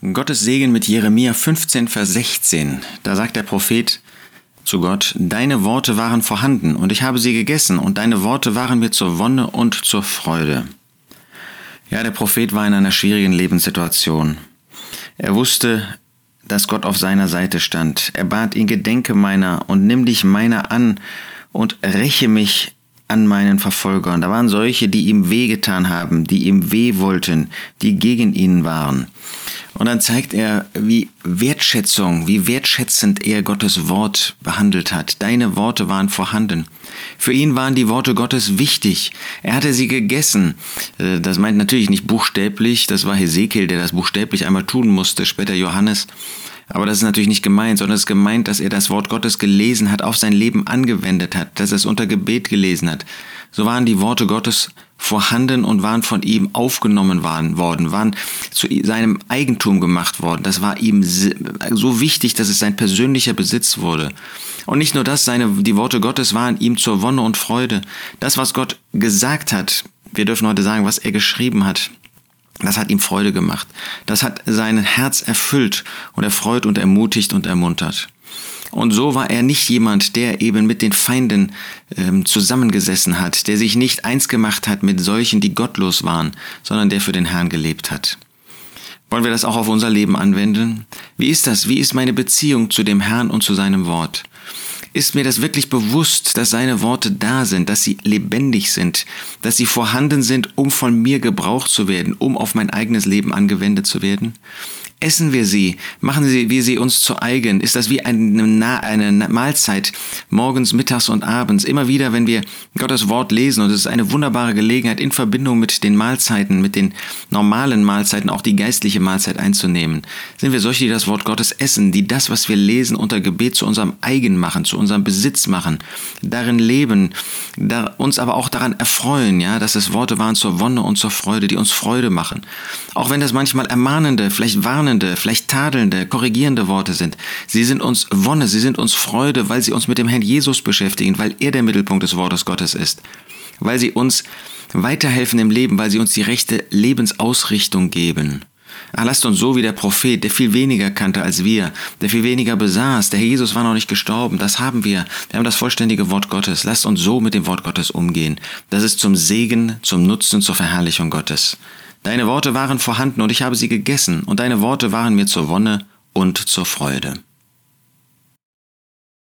Gottes Segen mit Jeremia 15, Vers 16. Da sagt der Prophet zu Gott, Deine Worte waren vorhanden und ich habe sie gegessen und deine Worte waren mir zur Wonne und zur Freude. Ja, der Prophet war in einer schwierigen Lebenssituation. Er wusste, dass Gott auf seiner Seite stand. Er bat ihn, gedenke meiner und nimm dich meiner an und räche mich an meinen Verfolgern. Da waren solche, die ihm wehgetan haben, die ihm weh wollten, die gegen ihn waren. Und dann zeigt er, wie Wertschätzung, wie wertschätzend er Gottes Wort behandelt hat. Deine Worte waren vorhanden. Für ihn waren die Worte Gottes wichtig. Er hatte sie gegessen. Äh, das meint natürlich nicht buchstäblich. Das war Hesekiel, der das buchstäblich einmal tun musste, später Johannes. Aber das ist natürlich nicht gemeint, sondern es ist gemeint, dass er das Wort Gottes gelesen hat, auf sein Leben angewendet hat, dass er es unter Gebet gelesen hat. So waren die Worte Gottes vorhanden und waren von ihm aufgenommen worden, waren zu seinem Eigentum gemacht worden. Das war ihm so wichtig, dass es sein persönlicher Besitz wurde. Und nicht nur das, seine, die Worte Gottes waren ihm zur Wonne und Freude. Das, was Gott gesagt hat, wir dürfen heute sagen, was er geschrieben hat, das hat ihm Freude gemacht. Das hat sein Herz erfüllt und erfreut und ermutigt und ermuntert. Und so war er nicht jemand, der eben mit den Feinden ähm, zusammengesessen hat, der sich nicht eins gemacht hat mit solchen, die gottlos waren, sondern der für den Herrn gelebt hat. Wollen wir das auch auf unser Leben anwenden? Wie ist das? Wie ist meine Beziehung zu dem Herrn und zu seinem Wort? Ist mir das wirklich bewusst, dass seine Worte da sind, dass sie lebendig sind, dass sie vorhanden sind, um von mir gebraucht zu werden, um auf mein eigenes Leben angewendet zu werden? Essen wir sie? Machen wir sie uns zu eigen? Ist das wie eine, eine Mahlzeit morgens, mittags und abends? Immer wieder, wenn wir Gottes Wort lesen und es ist eine wunderbare Gelegenheit, in Verbindung mit den Mahlzeiten, mit den normalen Mahlzeiten, auch die geistliche Mahlzeit einzunehmen. Sind wir solche, die das Wort Gottes essen, die das, was wir lesen, unter Gebet zu unserem eigen machen, zu unserem Besitz machen, darin leben, da, uns aber auch daran erfreuen, ja, dass es Worte waren zur Wonne und zur Freude, die uns Freude machen. Auch wenn das manchmal ermahnende, vielleicht warnende warnende, vielleicht tadelnde, korrigierende Worte sind. Sie sind uns Wonne, sie sind uns Freude, weil sie uns mit dem Herrn Jesus beschäftigen, weil er der Mittelpunkt des Wortes Gottes ist. Weil sie uns weiterhelfen im Leben, weil sie uns die rechte Lebensausrichtung geben. Ach, lasst uns so wie der Prophet, der viel weniger kannte als wir, der viel weniger besaß. Der Jesus war noch nicht gestorben. Das haben wir. Wir haben das vollständige Wort Gottes. Lasst uns so mit dem Wort Gottes umgehen. Das ist zum Segen, zum Nutzen, zur Verherrlichung Gottes. Deine Worte waren vorhanden und ich habe sie gegessen, und deine Worte waren mir zur Wonne und zur Freude.